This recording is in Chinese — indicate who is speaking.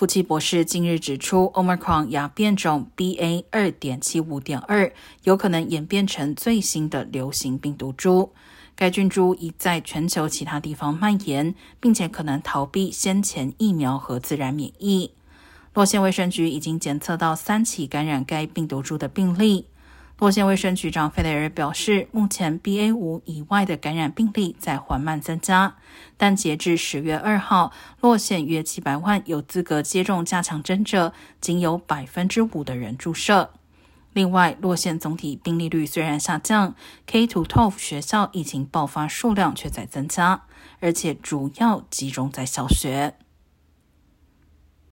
Speaker 1: 福奇博士近日指出，Omicron 亚变种 BA. 二点七五点二有可能演变成最新的流行病毒株。该菌株已在全球其他地方蔓延，并且可能逃避先前疫苗和自然免疫。洛县卫生局已经检测到三起感染该病毒株的病例。洛县卫生局长费雷尔表示，目前 BA 五以外的感染病例在缓慢增加，但截至十月二号，洛县约七百万有资格接种加强针者，仅有百分之五的人注射。另外，洛县总体病例率虽然下降，K to twelve 学校疫情爆发数量却在增加，而且主要集中在小学。